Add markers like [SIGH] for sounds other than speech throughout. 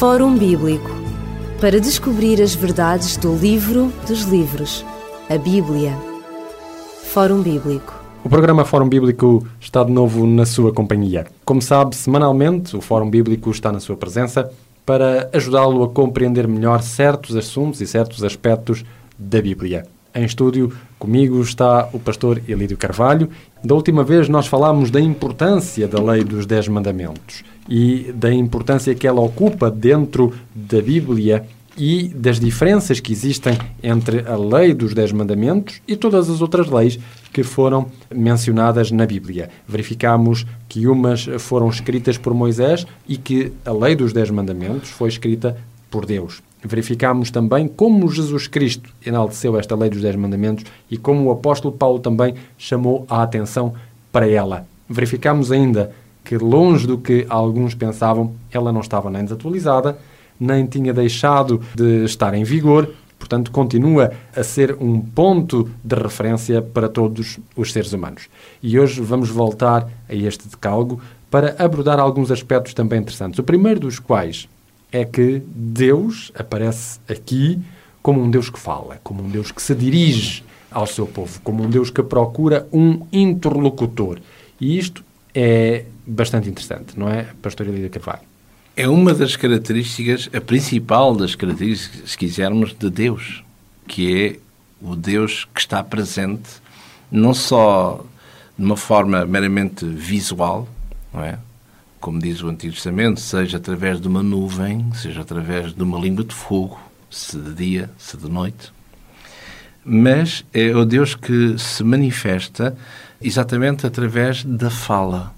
Fórum Bíblico para descobrir as verdades do livro dos livros, a Bíblia. Fórum Bíblico. O programa Fórum Bíblico está de novo na sua companhia. Como sabe, semanalmente o Fórum Bíblico está na sua presença para ajudá-lo a compreender melhor certos assuntos e certos aspectos da Bíblia. Em estúdio, comigo está o pastor Elídio Carvalho. Da última vez nós falámos da importância da lei dos Dez Mandamentos e da importância que ela ocupa dentro da Bíblia e das diferenças que existem entre a lei dos Dez Mandamentos e todas as outras leis que foram mencionadas na Bíblia. Verificamos que umas foram escritas por Moisés e que a lei dos Dez Mandamentos foi escrita por Deus. Verificamos também como Jesus Cristo enalteceu esta lei dos Dez Mandamentos e como o apóstolo Paulo também chamou a atenção para ela. Verificamos ainda que, longe do que alguns pensavam, ela não estava nem desatualizada, nem tinha deixado de estar em vigor, portanto, continua a ser um ponto de referência para todos os seres humanos. E hoje vamos voltar a este decálogo para abordar alguns aspectos também interessantes. O primeiro dos quais é que Deus aparece aqui como um Deus que fala, como um Deus que se dirige ao seu povo, como um Deus que procura um interlocutor. E isto é bastante interessante, não é, Pastor Elida Carvalho? É uma das características, a principal das características, se quisermos, de Deus, que é o Deus que está presente, não só de uma forma meramente visual, não é? Como diz o Antigo Testamento, seja através de uma nuvem, seja através de uma língua de fogo, se de dia, se de noite, mas é o Deus que se manifesta exatamente através da fala.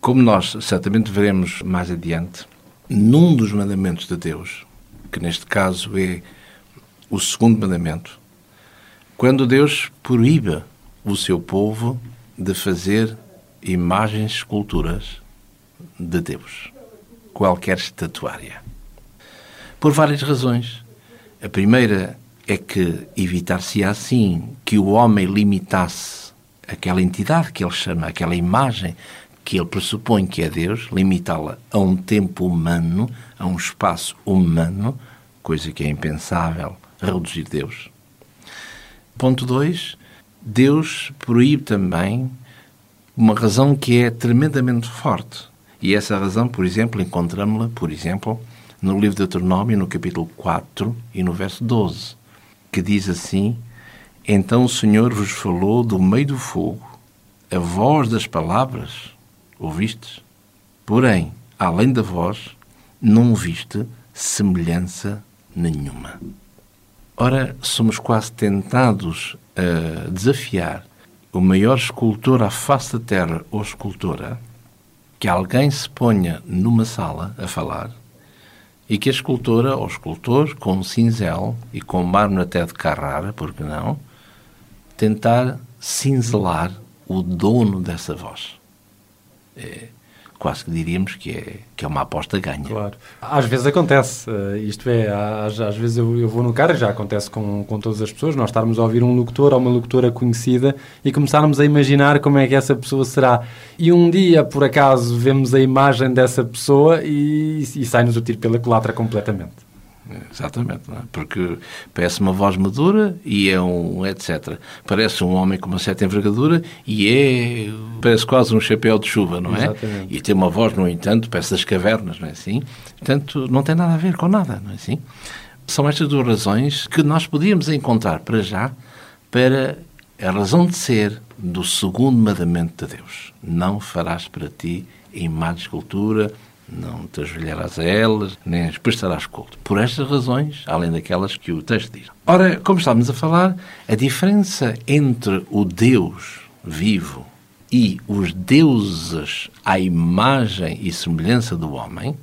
Como nós certamente veremos mais adiante, num dos mandamentos de Deus, que neste caso é o segundo mandamento, quando Deus proíbe o seu povo de fazer imagens, esculturas de Deus, qualquer estatuária. Por várias razões. A primeira é que evitar-se assim que o homem limitasse aquela entidade que ele chama, aquela imagem que ele pressupõe que é Deus, limitá-la a um tempo humano, a um espaço humano, coisa que é impensável reduzir Deus. Ponto 2. Deus proíbe também uma razão que é tremendamente forte. E essa razão, por exemplo, encontramos-la, por exemplo, no livro de Deuteronômio, no capítulo 4 e no verso 12, que diz assim: Então o Senhor vos falou do meio do fogo, a voz das palavras ouvistes? Porém, além da voz, não viste semelhança nenhuma. Ora, somos quase tentados a desafiar o maior escultor à face da terra ou escultora que alguém se ponha numa sala a falar e que a escultora ou escultor, com um cinzel e com mármore até de Carrara, porque não, tentar cinzelar o dono dessa voz. É, quase que diríamos que é, que é uma aposta ganha. Claro. Às vezes acontece, uh, isto é, às, às vezes eu, eu, vou no carro, já acontece com, com todas as pessoas, nós estarmos a ouvir um locutor ou uma locutora conhecida e começarmos a imaginar como é que essa pessoa será. E um dia, por acaso, vemos a imagem dessa pessoa e, e sai-nos o tiro pela culatra completamente. Exatamente, é? porque parece uma voz madura e é um etc. Parece um homem com uma certa envergadura e é parece quase um chapéu de chuva, não é? Exatamente. E tem uma voz, no entanto, parece das cavernas, não é assim? Portanto, não tem nada a ver com nada, não é assim? São estas duas razões que nós podíamos encontrar para já para a razão de ser do segundo mandamento de Deus. Não farás para ti imagem de escultura, não te ajoelharás a elas, nem as prestarás culto. Por estas razões, além daquelas que o texto diz. Ora, como estávamos a falar, a diferença entre o Deus vivo e os deuses à imagem e semelhança do homem,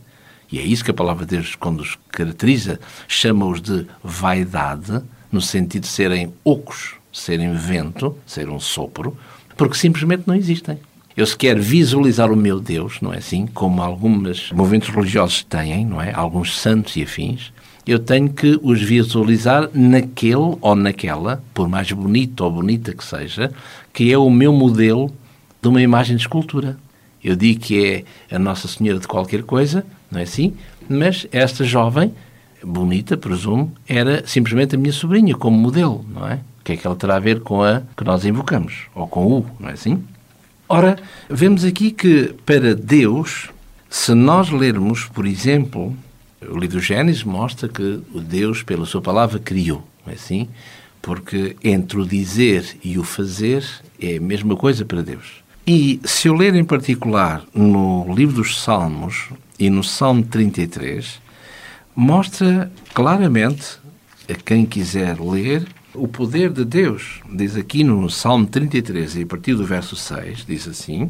e é isso que a palavra de Deus, quando os caracteriza, chama-os de vaidade, no sentido de serem ocos, serem vento, ser um sopro, porque simplesmente não existem. Eu se quero visualizar o meu Deus, não é assim? Como alguns movimentos religiosos têm, não é? Alguns santos e afins. Eu tenho que os visualizar naquele ou naquela, por mais bonito ou bonita que seja, que é o meu modelo de uma imagem de escultura. Eu digo que é a Nossa Senhora de qualquer coisa, não é assim? Mas esta jovem, bonita, presumo, era simplesmente a minha sobrinha, como modelo, não é? O que é que ela terá a ver com a que nós invocamos? Ou com o, não é assim? Ora, vemos aqui que para Deus, se nós lermos, por exemplo, o livro do Gênesis mostra que o Deus, pela sua palavra, criou, não é assim? Porque entre o dizer e o fazer é a mesma coisa para Deus. E se eu ler em particular no livro dos Salmos e no Salmo 33, mostra claramente a quem quiser ler o poder de Deus. Diz aqui no Salmo 33, e a partir do verso 6, diz assim: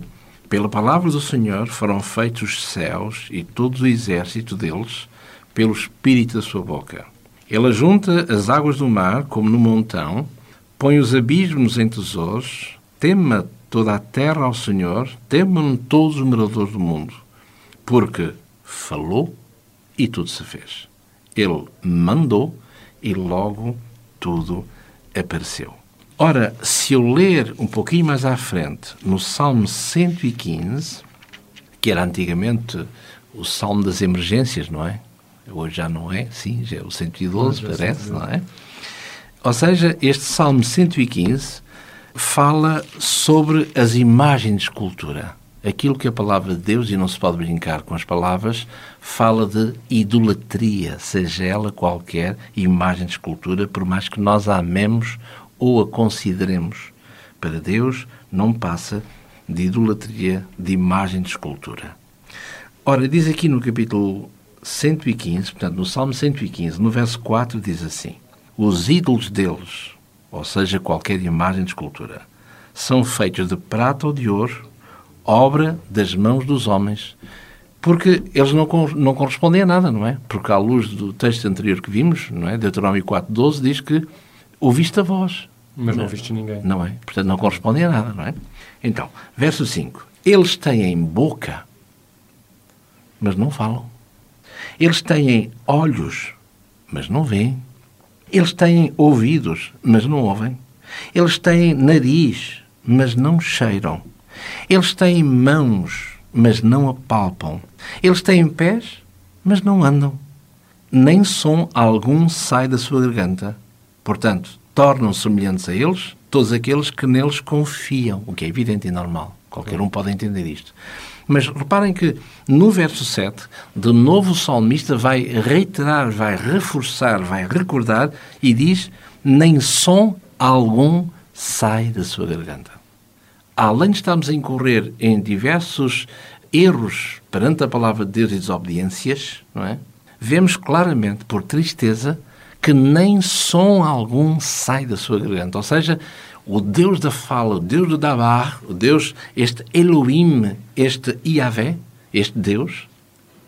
Pela palavra do Senhor foram feitos os céus e todo o exército deles, pelo espírito da sua boca. Ele junta as águas do mar como no montão, põe os abismos em tesouros, tema toda a terra ao Senhor, temam todos os moradores do mundo, porque falou e tudo se fez. Ele mandou e logo tudo apareceu. Ora, se eu ler um pouquinho mais à frente, no Salmo 115, que era antigamente o Salmo das Emergências, não é? Hoje já não é, sim, já é o 112, parece, não é? Ou seja, este Salmo 115 fala sobre as imagens de escultura. Aquilo que a palavra de Deus, e não se pode brincar com as palavras, fala de idolatria, seja ela qualquer imagem de escultura, por mais que nós a amemos ou a consideremos. Para Deus, não passa de idolatria, de imagem de escultura. Ora, diz aqui no capítulo 115, portanto, no Salmo 115, no verso 4, diz assim: Os ídolos deles, ou seja, qualquer imagem de escultura, são feitos de prata ou de ouro, obra das mãos dos homens, porque eles não, não correspondem a nada, não é? Porque à luz do texto anterior que vimos, não é? Deuteronômio 4.12 diz que ouviste a voz. Mas não, não ouviste ninguém. Não é? Portanto, não correspondem a nada, não é? Então, verso 5. Eles têm boca, mas não falam. Eles têm olhos, mas não veem. Eles têm ouvidos, mas não ouvem. Eles têm nariz, mas não cheiram. Eles têm mãos, mas não apalpam. Eles têm pés, mas não andam. Nem som algum sai da sua garganta. Portanto, tornam semelhantes a eles todos aqueles que neles confiam, o que é evidente e normal. Qualquer um pode entender isto. Mas reparem que no verso 7, de novo o salmista vai reiterar, vai reforçar, vai recordar e diz: Nem som algum sai da sua garganta. Além de estarmos a incorrer em diversos erros perante a palavra de Deus e desobediências, não é? Vemos claramente, por tristeza, que nem som algum sai da sua garganta. Ou seja, o Deus da fala, o Deus do Dabar, o Deus, este Elohim, este Iavé, este Deus,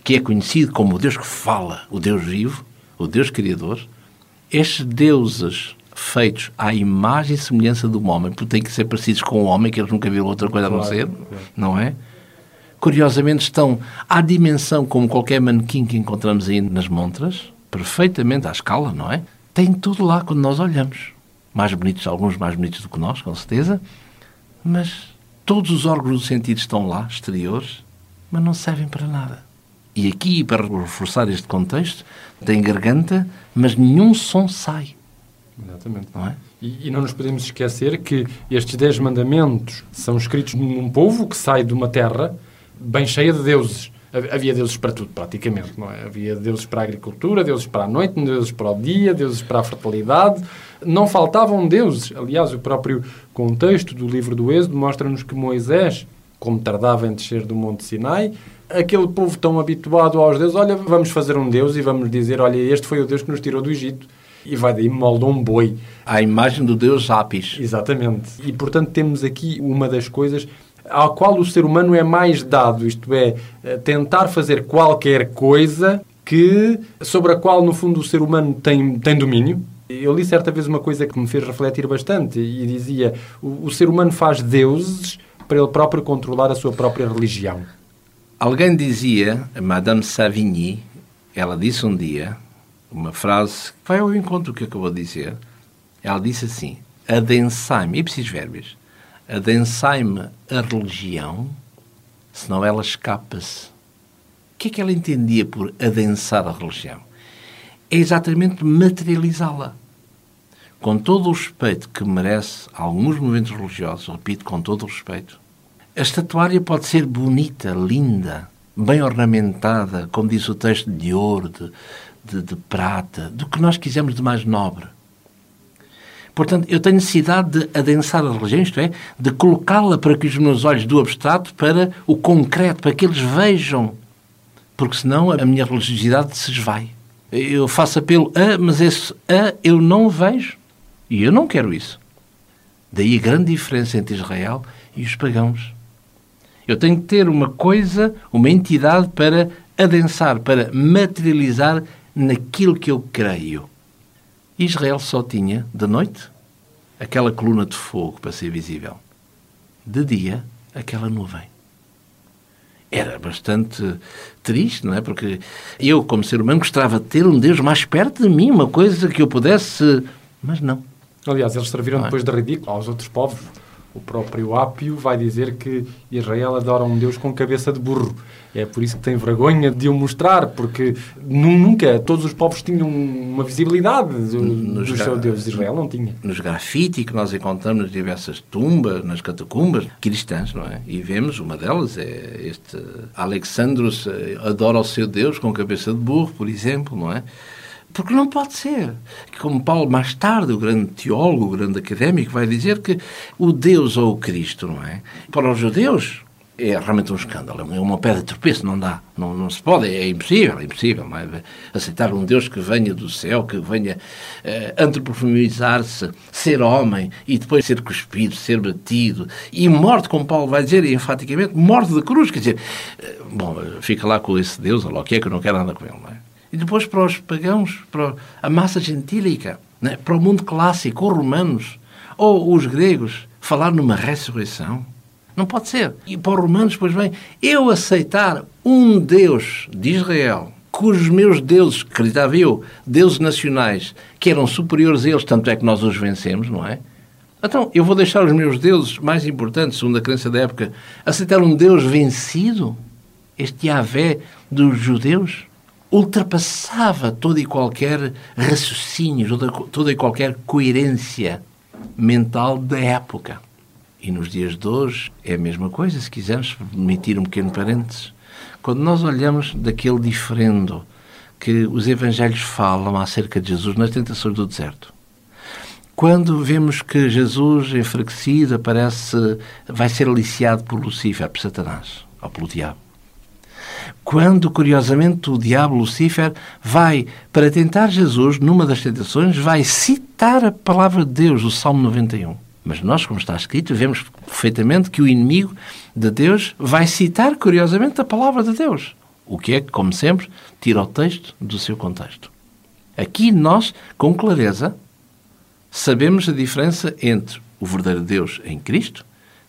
que é conhecido como o Deus que fala, o Deus vivo, o Deus criador, estes deuses feitos à imagem e semelhança do homem, porque têm que ser parecidos com o homem, que eles nunca viram outra coisa claro, a não ser, não é? Curiosamente estão à dimensão como qualquer manequim que encontramos aí nas montras, perfeitamente à escala, não é? Tem tudo lá quando nós olhamos mais bonitos, alguns mais bonitos do que nós, com certeza, mas todos os órgãos do sentido estão lá, exteriores, mas não servem para nada. E aqui, para reforçar este contexto, tem garganta, mas nenhum som sai. Exatamente. Não é? E, e, não nos podemos esquecer que estes dez mandamentos são escritos num povo que sai de uma terra bem cheia de deuses. Havia deuses para tudo, praticamente. Não é? Havia deuses para a agricultura, deuses para a noite, deuses para o dia, deuses para a fertilidade. Não faltavam deuses. Aliás, o próprio contexto do livro do Êxodo mostra-nos que Moisés, como tardava em descer do Monte Sinai, aquele povo tão habituado aos deuses, olha, vamos fazer um deus e vamos dizer, olha, este foi o Deus que nos tirou do Egito. E vai daí molda um boi. À imagem do Deus Apis. Exatamente. E, portanto, temos aqui uma das coisas ao qual o ser humano é mais dado, isto é, eh, tentar fazer qualquer coisa que, sobre a qual, no fundo, o ser humano tem, tem domínio. Eu li certa vez uma coisa que me fez refletir bastante e dizia: o, o ser humano faz deuses para ele próprio controlar a sua própria religião. Alguém dizia, Madame Savigny, ela disse um dia, uma frase que vai ao encontro do que acabou de dizer. Ela disse assim: adensai-me, ipsis verbis, adensai-me a religião, senão ela escapa-se. que é que ela entendia por adensar a religião? É exatamente materializá-la. Com todo o respeito que merece alguns movimentos religiosos, repito, com todo o respeito, a estatuária pode ser bonita, linda, bem ornamentada, como diz o texto, de ouro, de, de, de prata, do que nós quisermos de mais nobre. Portanto, eu tenho necessidade de adensar a religião, isto é, de colocá-la para que os meus olhos do abstrato para o concreto, para que eles vejam. Porque senão a minha religiosidade se esvai. Eu faço apelo a, mas esse a eu não vejo. E eu não quero isso. Daí a grande diferença entre Israel e os pagãos. Eu tenho que ter uma coisa, uma entidade para adensar, para materializar naquilo que eu creio. Israel só tinha, de noite, aquela coluna de fogo para ser visível. De dia, aquela nuvem. Era bastante triste, não é? Porque eu, como ser humano, gostava de ter um Deus mais perto de mim, uma coisa que eu pudesse. Mas não. Aliás, eles serviram é? depois de ridículo aos outros povos. O próprio Ápio vai dizer que Israel adora um Deus com cabeça de burro. É por isso que tem vergonha de o mostrar, porque nunca todos os povos tinham uma visibilidade do, nos do seu Deus. Israel não tinha. Nos grafite que nós encontramos nas diversas tumbas, nas catacumbas cristãs, não é? E vemos, uma delas é este Alexandros eh, adora o seu Deus com cabeça de burro, por exemplo, não é? Porque não pode ser. Como Paulo, mais tarde, o grande teólogo, o grande académico, vai dizer que o Deus ou o Cristo, não é? Para os judeus, é realmente um escândalo, é uma pedra de tropeço, não dá, não, não se pode, é impossível, é impossível é? aceitar um Deus que venha do céu, que venha uh, antropomorfizar-se, ser homem e depois ser cuspido, ser batido e morte, como Paulo vai dizer, enfaticamente, morte de cruz, quer dizer, uh, bom, fica lá com esse Deus, ou o que é que eu não quero andar com ele, não é? E depois para os pagãos, para a massa gentílica, né? para o mundo clássico, os romanos, ou os gregos, falar numa ressurreição. Não pode ser. E para os romanos, pois bem, eu aceitar um Deus de Israel, cujos meus deuses, acreditava eu, deuses nacionais, que eram superiores a eles, tanto é que nós os vencemos, não é? Então, eu vou deixar os meus deuses mais importantes, segundo a crença da época, aceitar um Deus vencido? Este Yahvé dos judeus? Ultrapassava todo e qualquer raciocínio, toda, toda e qualquer coerência mental da época. E nos dias de hoje é a mesma coisa, se quisermos permitir um pequeno parênteses. Quando nós olhamos daquele diferendo que os evangelhos falam acerca de Jesus nas tentações do deserto, quando vemos que Jesus, enfraquecido, aparece, vai ser aliciado por Lucifer, por Satanás, ou pelo diabo quando, curiosamente, o diabo Lucifer vai, para tentar Jesus, numa das tentações, vai citar a palavra de Deus, o Salmo 91. Mas nós, como está escrito, vemos perfeitamente que o inimigo de Deus vai citar, curiosamente, a palavra de Deus. O que é que, como sempre, tira o texto do seu contexto. Aqui nós, com clareza, sabemos a diferença entre o verdadeiro Deus em Cristo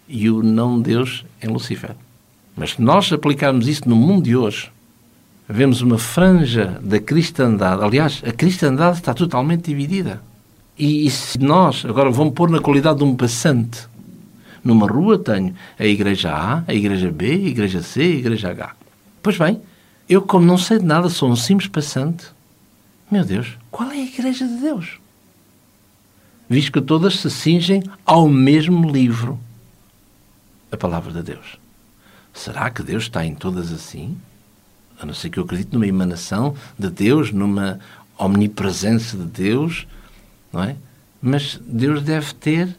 e o não Deus em Lucifer. Mas se nós aplicarmos isso no mundo de hoje, vemos uma franja da cristandade. Aliás, a cristandade está totalmente dividida. E, e se nós, agora vamos pôr na qualidade de um passante, numa rua tenho a igreja A, a igreja B, a igreja C, a igreja H. Pois bem, eu, como não sei de nada, sou um simples passante. Meu Deus, qual é a igreja de Deus? Visto que todas se cingem ao mesmo livro, a palavra de Deus. Será que Deus está em todas assim? A não ser que eu acredite numa emanação de Deus, numa omnipresença de Deus, não é? Mas Deus deve ter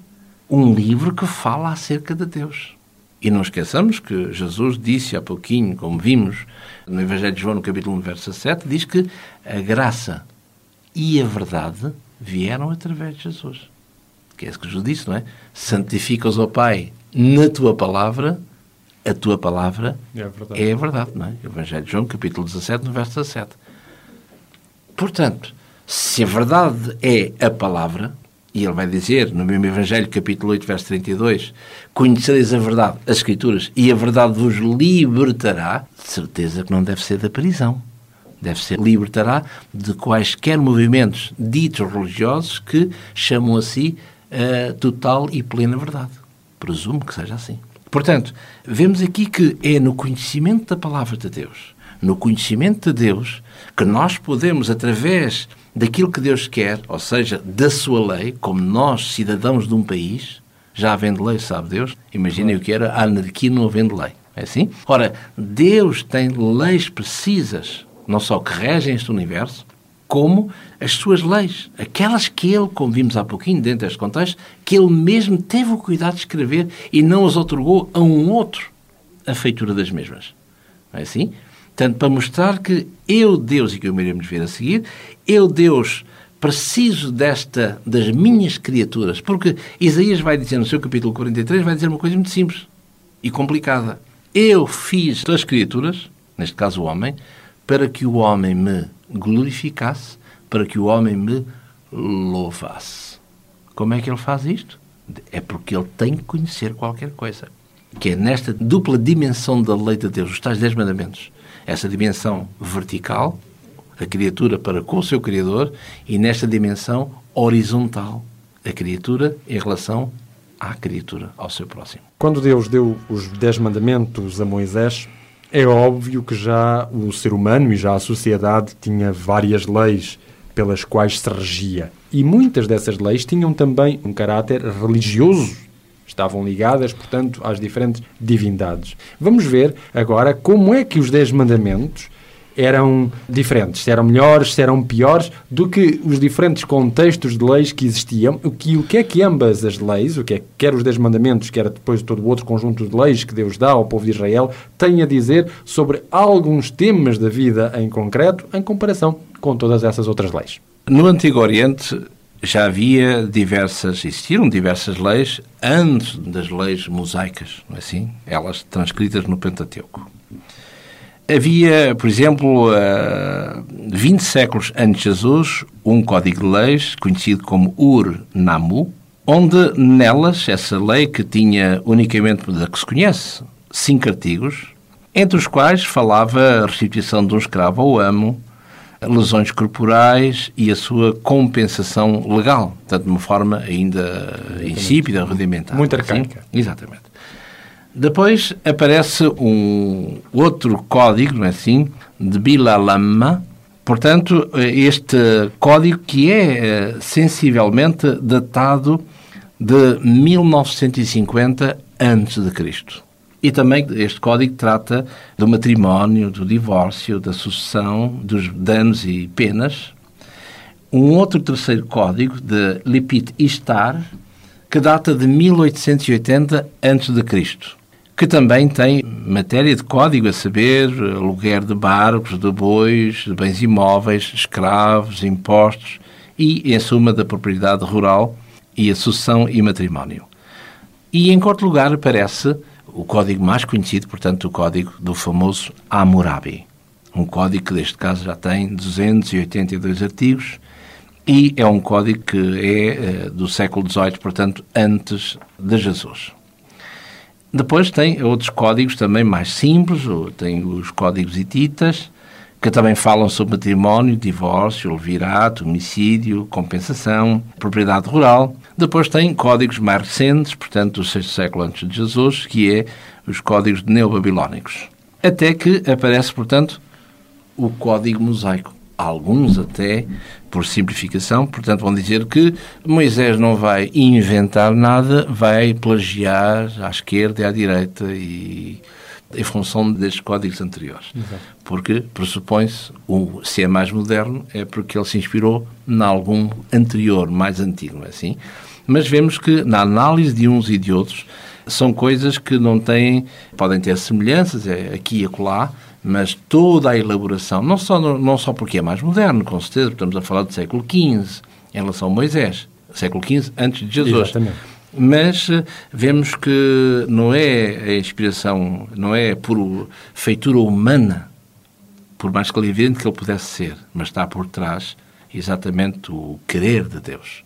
um livro que fala acerca de Deus. E não esqueçamos que Jesus disse há pouquinho, como vimos no Evangelho de João, no capítulo 1, verso 7, diz que a graça e a verdade vieram através de Jesus. Que é isso que Jesus disse, não é? Santifica-os, ó Pai, na tua palavra, a tua palavra é a verdade, é a verdade não é? Evangelho de João, capítulo 17, no verso 17. Portanto, se a verdade é a palavra, e ele vai dizer no mesmo Evangelho, capítulo 8, verso 32, conhecereis a verdade, as Escrituras, e a verdade vos libertará, de certeza que não deve ser da prisão. Deve ser libertará de quaisquer movimentos ditos religiosos que chamam a si a total e plena verdade. Presumo que seja assim. Portanto, vemos aqui que é no conhecimento da palavra de Deus, no conhecimento de Deus, que nós podemos, através daquilo que Deus quer, ou seja, da sua lei, como nós, cidadãos de um país, já havendo lei, sabe Deus, imaginem o que era a anarquia não havendo lei. É assim? Ora, Deus tem leis precisas, não só que regem este universo, como as suas leis, aquelas que ele, como vimos há pouquinho dentro deste contexto, que ele mesmo teve o cuidado de escrever e não as otorgou a um outro a feitura das mesmas. Não é assim? Portanto, para mostrar que eu, Deus, e que o iremos ver a seguir, eu, Deus, preciso desta, das minhas criaturas, porque Isaías vai dizer no seu capítulo 43, vai dizer uma coisa muito simples e complicada. Eu fiz as criaturas, neste caso o homem, para que o homem me glorificasse, para que o homem me louvasse. Como é que ele faz isto? É porque ele tem que conhecer qualquer coisa. Que é nesta dupla dimensão da lei de Deus, os tais dez mandamentos. Essa dimensão vertical, a criatura para com o seu Criador, e nesta dimensão horizontal, a criatura em relação à criatura, ao seu próximo. Quando Deus deu os Dez Mandamentos a Moisés, é óbvio que já o ser humano e já a sociedade tinha várias leis pelas quais se regia. E muitas dessas leis tinham também um caráter religioso. Estavam ligadas, portanto, às diferentes divindades. Vamos ver agora como é que os Dez Mandamentos eram diferentes, se eram melhores, se eram piores do que os diferentes contextos de leis que existiam, o que, o que é que ambas as leis, o que é quer os Dez Mandamentos, quer depois todo o outro conjunto de leis que Deus dá ao povo de Israel, têm a dizer sobre alguns temas da vida em concreto, em comparação com todas essas outras leis. No Antigo Oriente já havia diversas, existiram diversas leis antes das leis mosaicas, não é assim? Elas transcritas no Pentateuco. Havia, por exemplo, 20 séculos antes de Jesus, um código de leis conhecido como Ur-Namu, onde nelas, essa lei que tinha unicamente, da que se conhece, cinco artigos, entre os quais falava a restituição de um escravo ao amo, lesões corporais e a sua compensação legal, portanto, de uma forma ainda insípida, rudimentar. Muito arcaica. Sim? Exatamente. Depois aparece um outro código, não é assim, de Bilalama, portanto, este código que é eh, sensivelmente datado de 1950 a.C. E também este código trata do matrimónio, do divórcio, da sucessão, dos danos e penas. Um outro terceiro código, de Lipit Istar, que data de 1880 a.C que também tem matéria de código, a saber, aluguer de barcos, de bois, de bens imóveis, escravos, impostos e, em suma, da propriedade rural e a sucessão e matrimónio. E, em quarto lugar, aparece o código mais conhecido, portanto, o código do famoso Hammurabi. Um código que, neste caso, já tem 282 artigos e é um código que é eh, do século XVIII, portanto, antes de Jesus. Depois tem outros códigos também mais simples, tem os códigos hititas, que também falam sobre matrimónio, divórcio, levirato, homicídio, compensação, propriedade rural. Depois tem códigos mais recentes, portanto do sexto século antes de Jesus, que é os códigos neobabilónicos. Até que aparece, portanto, o código mosaico. Alguns até por simplificação, portanto, vão dizer que Moisés não vai inventar nada, vai plagiar à esquerda e à direita e em função destes códigos anteriores. Exato. Porque pressupõe-se, se é mais moderno, é porque ele se inspirou em algum anterior, mais antigo, não é assim? Mas vemos que na análise de uns e de outros são coisas que não têm, podem ter semelhanças, é aqui e acolá, mas toda a elaboração, não só, não só porque é mais moderno, com certeza, estamos a falar do século XV, em relação a Moisés, século XV antes de Jesus. Exatamente. Mas eh, vemos que não é a inspiração, não é por feitura humana, por mais que evidente que ele pudesse ser, mas está por trás exatamente o querer de Deus.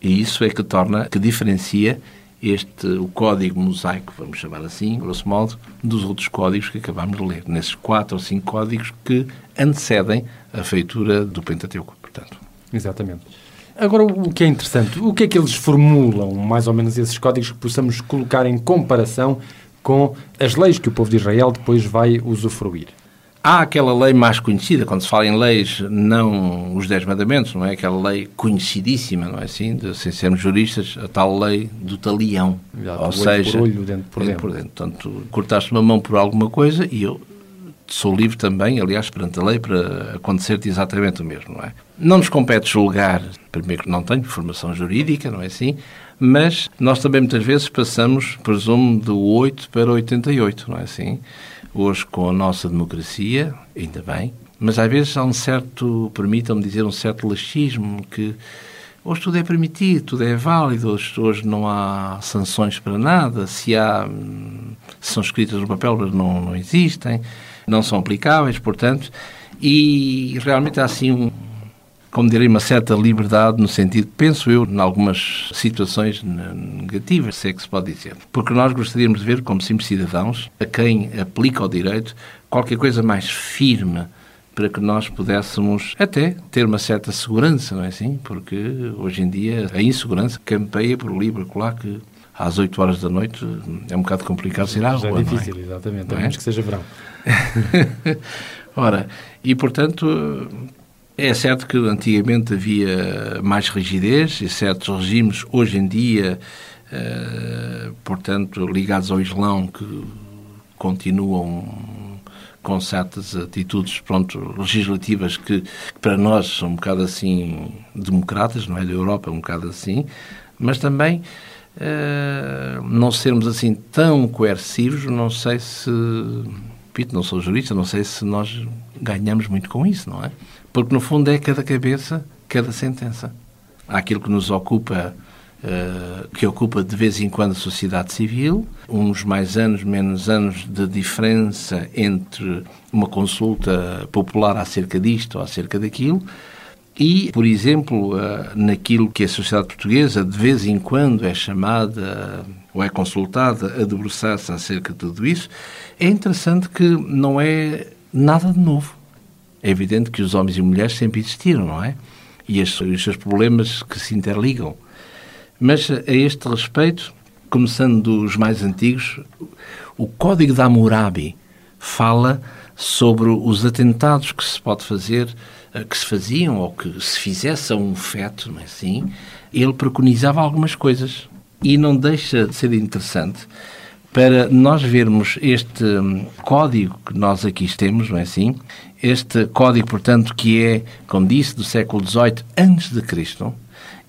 E isso é que torna, que diferencia este, o código mosaico, vamos chamar assim, grosso modo, dos outros códigos que acabámos de ler, nesses quatro ou cinco códigos que antecedem a feitura do Pentateuco, portanto. Exatamente. Agora, o que é interessante, o que é que eles formulam, mais ou menos, esses códigos que possamos colocar em comparação com as leis que o povo de Israel depois vai usufruir? Há aquela lei mais conhecida, quando se fala em leis, não os Dez Mandamentos, não é? Aquela lei conhecidíssima, não é assim? De, sem sermos juristas, a tal lei do talião. Exato, Ou seja, por olho, dente por dente. por dente. Portanto, cortaste uma mão por alguma coisa e eu sou livre também, aliás, perante a lei, para acontecer-te exatamente o mesmo, não é? Não nos compete julgar, primeiro que não tenho formação jurídica, não é assim? Mas nós também muitas vezes passamos, presumo, do 8 para 88, não é assim? Hoje, com a nossa democracia, ainda bem, mas às vezes há um certo, permitam-me dizer, um certo laxismo que Hoje tudo é permitido, tudo é válido, hoje, hoje não há sanções para nada, se há, se são escritas no papel, mas não, não existem, não são aplicáveis, portanto, e realmente há assim um, como direi, uma certa liberdade no sentido, penso eu, em algumas situações negativas, se é que se pode dizer. Porque nós gostaríamos de ver, como simples cidadãos, a quem aplica o direito, qualquer coisa mais firme para que nós pudéssemos até ter uma certa segurança, não é assim? Porque hoje em dia a insegurança campeia por livre colar que às 8 horas da noite é um bocado complicado sair à Já rua. é não difícil, exatamente. A é? menos que seja verão. [LAUGHS] Ora, e portanto, é certo que antigamente havia mais rigidez e certos regimes, hoje em dia, eh, portanto, ligados ao Islão, que continuam com certas atitudes pronto, legislativas que, que para nós são um bocado assim democratas, não é? Da Europa um bocado assim, mas também eh, não sermos assim tão coercivos, não sei se, repito, não sou jurista, não sei se nós ganhamos muito com isso, não é? Porque no fundo é cada cabeça, cada sentença. Há aquilo que nos ocupa, eh, que ocupa de vez em quando a sociedade civil, uns mais anos, menos anos de diferença entre uma consulta popular acerca disto ou acerca daquilo, e, por exemplo, eh, naquilo que a sociedade portuguesa de vez em quando é chamada ou é consultada a debruçar-se acerca de tudo isso, é interessante que não é nada de novo. É evidente que os homens e mulheres sempre existiram, não é? E os seus problemas que se interligam. Mas a este respeito, começando dos mais antigos, o Código da Hammurabi fala sobre os atentados que se pode fazer, eh, que se faziam ou que se fizesse a um feto, não é assim? Ele preconizava algumas coisas e não deixa de ser interessante para nós vermos este hum, código que nós aqui temos, não é assim? Este código, portanto, que é, como disse, do século XVIII antes de Cristo,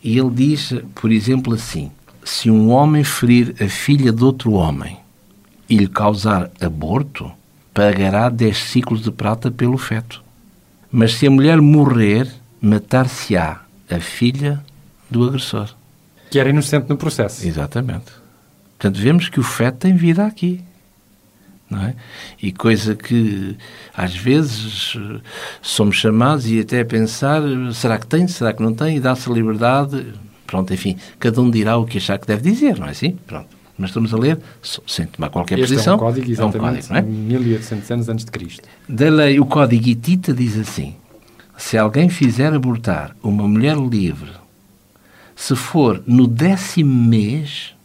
e ele diz, por exemplo, assim: se um homem ferir a filha de outro homem e lhe causar aborto, pagará 10 ciclos de prata pelo feto. Mas se a mulher morrer, matar-se-á a filha do agressor. Que era inocente no processo. Exatamente. Portanto, vemos que o feto tem vida aqui. É? E coisa que às vezes somos chamados e até a pensar, será que tem, será que não tem, e dá-se a liberdade. Pronto, enfim, cada um dirá o que achar que deve dizer, não é assim? Pronto. Mas estamos a ler sem tomar qualquer Este posição. é um código, exatamente, não é? 1800 anos antes de Cristo. Da lei, o Código Hitita diz assim: se alguém fizer abortar uma mulher livre, se for no décimo mês,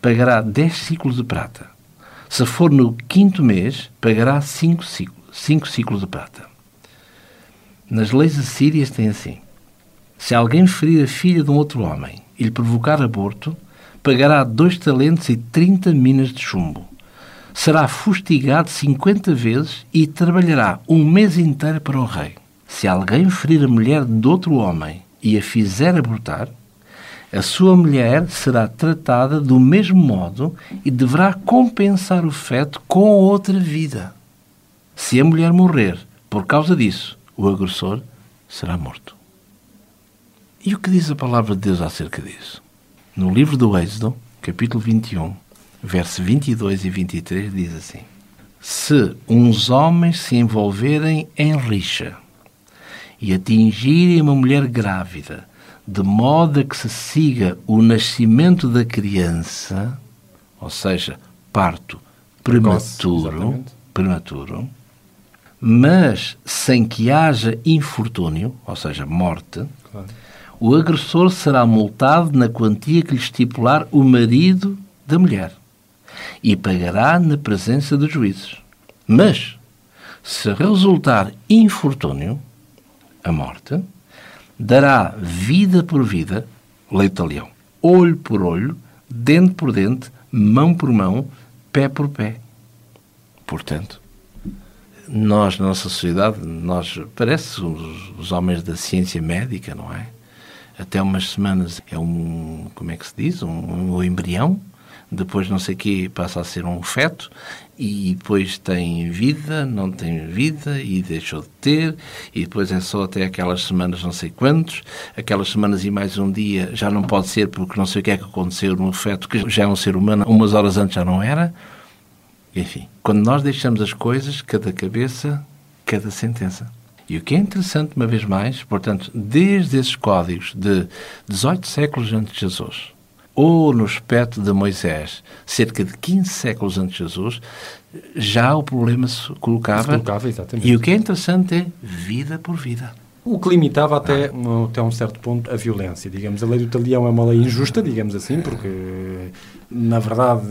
pagará 10 ciclos de prata. Se for no quinto mês, pagará 5 ciclos, cinco ciclos de prata. Nas leis assírias tem assim: se alguém ferir a filha de um outro homem e lhe provocar aborto, pagará dois talentos e 30 minas de chumbo será fustigado 50 vezes e trabalhará um mês inteiro para o rei. Se alguém ferir a mulher de outro homem e a fizer abortar, a sua mulher será tratada do mesmo modo e deverá compensar o feto com outra vida. Se a mulher morrer por causa disso, o agressor será morto. E o que diz a palavra de Deus acerca disso? No livro do Êxodo, capítulo 21, verso 22 e 23, diz assim: Se uns homens se envolverem em rixa e atingirem uma mulher grávida, de modo a que se siga o nascimento da criança, ou seja, parto Precoce, prematuro, exatamente. prematuro, mas sem que haja infortúnio, ou seja, morte, Claro. o agressor será multado na quantia que lhe estipular o marido da mulher e pagará na presença dos juízes. Mas, Se resultar infortúnio, a morte, dará vida por vida, leite a leão, olho por olho, dente por dente, mão por mão, pé por pé. Portanto, nós, na nossa sociedade, nós, parece os, os homens da ciência médica, não é? Até umas semanas é um, como é que se diz? Um, um embrião, depois não sei o quê passa a ser um feto e depois tem vida, não tem vida e deixou de ter e depois é só até aquelas semanas não sei quantos, aquelas semanas e mais um dia já não pode ser porque não sei o que é que aconteceu no feto que já é um ser humano, umas horas antes já não era. Enfim, quando nós deixamos as coisas, cada cabeça, cada sentença. E o que é interessante, uma vez mais, portanto, desde esses códigos de 18 séculos antes de Jesus, ou no aspecto de Moisés, cerca de 15 séculos antes de Jesus, já o problema se colocava. Se colocava exatamente. E o que é interessante é vida por vida. O que limitava até, ah. até um certo ponto a violência. Digamos, a lei do talião é uma lei injusta, digamos assim, porque, na verdade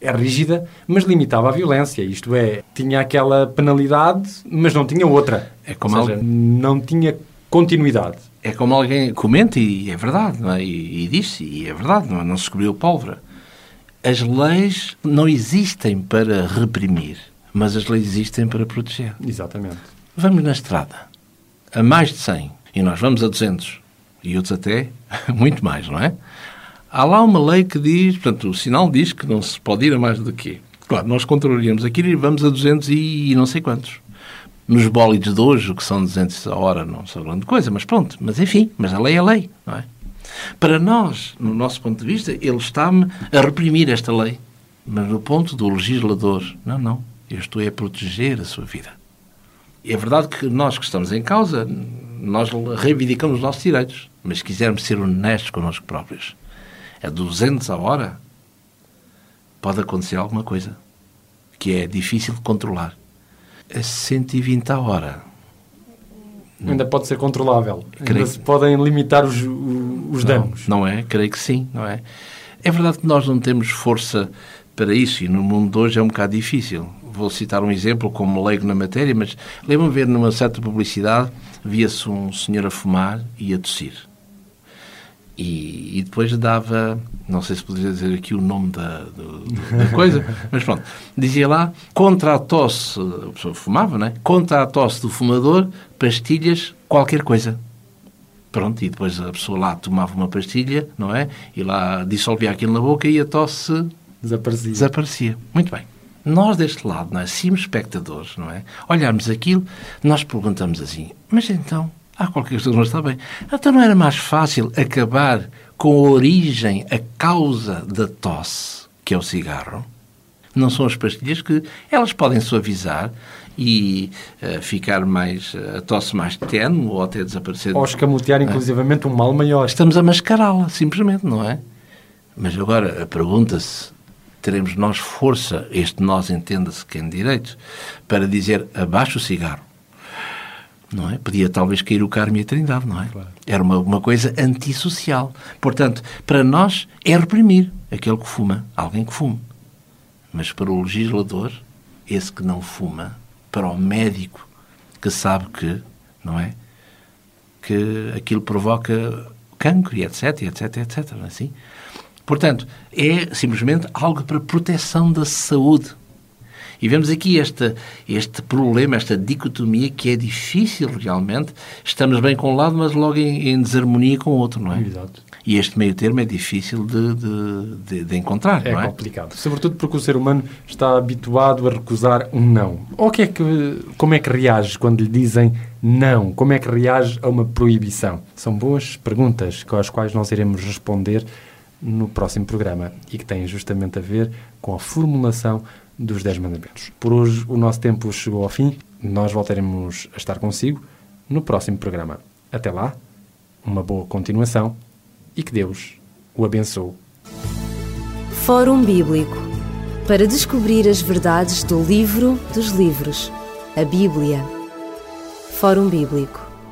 é rígida, mas limitava a violência. Isto é, tinha aquela penalidade, mas não tinha outra. É como Ou seja, não tinha continuidade. É como alguém comenta, e é verdade, não é? e, e disse, e é verdade, não, é? não se descobriu pólvora. As leis não existem para reprimir, mas as leis existem para proteger. Exatamente. Vamos na estrada, a mais de 100, e nós vamos a 200, e outros até [LAUGHS] muito mais, não é? Há lá uma lei que diz, portanto, o sinal diz que não se pode ir a mais do que. Claro, nós controlaríamos aquilo e vamos a 200 e, e não sei quantos. Nos bólides de hoje, que são 200 a hora, não são grande coisa, mas pronto. Mas enfim, mas a lei é lei, não é? Para nós, no nosso ponto de vista, ele está-me a reprimir esta lei. Mas no ponto do legislador, não, não, eu estou a proteger a sua vida. É verdade que nós que estamos em causa, nós reivindicamos os nossos direitos, mas se quisermos ser honestos connosco próprios, a 200 a hora, pode acontecer alguma coisa que é difícil de controlar. A 120 a hora. Ainda pode ser controlável. Creio... Ainda se podem limitar os, os danos. Não, não é? Creio que sim, não é? É verdade que nós não temos força para isso e no mundo de hoje é um bocado difícil. Vou citar um exemplo como leigo na matéria, mas lembro-me ver numa certa publicidade, via-se um senhor a fumar e a tossir. E, e, depois dava, não sei se poderia dizer aqui o nome da, do, da coisa, [LAUGHS] mas pronto, dizia lá, contra a tosse, a pessoa fumava, né? Contra a tosse do fumador, pastilhas, qualquer coisa. Pronto, e depois a pessoa lá tomava uma pastilha, não é? E lá dissolvia aquilo na boca e a tosse desaparecia. desaparecia. Muito bem. Nós deste lado, não é? Espectadores, não é? Olharmos aquilo, nós perguntamos assim, mas então, há qualquer coisa que não está bem. Então não era mais fácil acabar com a origem, a causa da tosse, que é o cigarro? Não são as pastilhas que elas podem suavizar e uh, ficar mais, uh, a tosse mais tenue ou até desaparecer. Ou escamotear, inclusivamente, um mal maior. Estamos a mascará-la, simplesmente, não é? Mas agora, pergunta-se, teremos nós força, este nós entenda-se quem direito, para dizer abaixo o cigarro? Não é? Podia talvez cair o Carmo e a Trindade, não é? Claro. Era uma, uma coisa antissocial. Portanto, para nós é reprimir aquele que fuma, alguém que fume. Mas para o legislador, esse que não fuma, para o médico que sabe que, não é? Que aquilo provoca cancro e etc, etc, etc, não é assim? Portanto, é simplesmente algo para proteção da saúde e vemos aqui este, este problema, esta dicotomia que é difícil realmente. Estamos bem com um lado, mas logo em, em desarmonia com o outro, não é? Exato. E este meio termo é difícil de, de, de, de encontrar, é não é? complicado. Sobretudo porque o ser humano está habituado a recusar um não. Ou que é que, como é que reage quando lhe dizem não? Como é que reage a uma proibição? São boas perguntas com as quais nós iremos responder no próximo programa e que têm justamente a ver com a formulação dos Dez Mandamentos. Por hoje o nosso tempo chegou ao fim. Nós voltaremos a estar consigo no próximo programa. Até lá, uma boa continuação e que Deus o abençoe. Fórum Bíblico para descobrir as verdades do livro dos livros, a Bíblia. Fórum Bíblico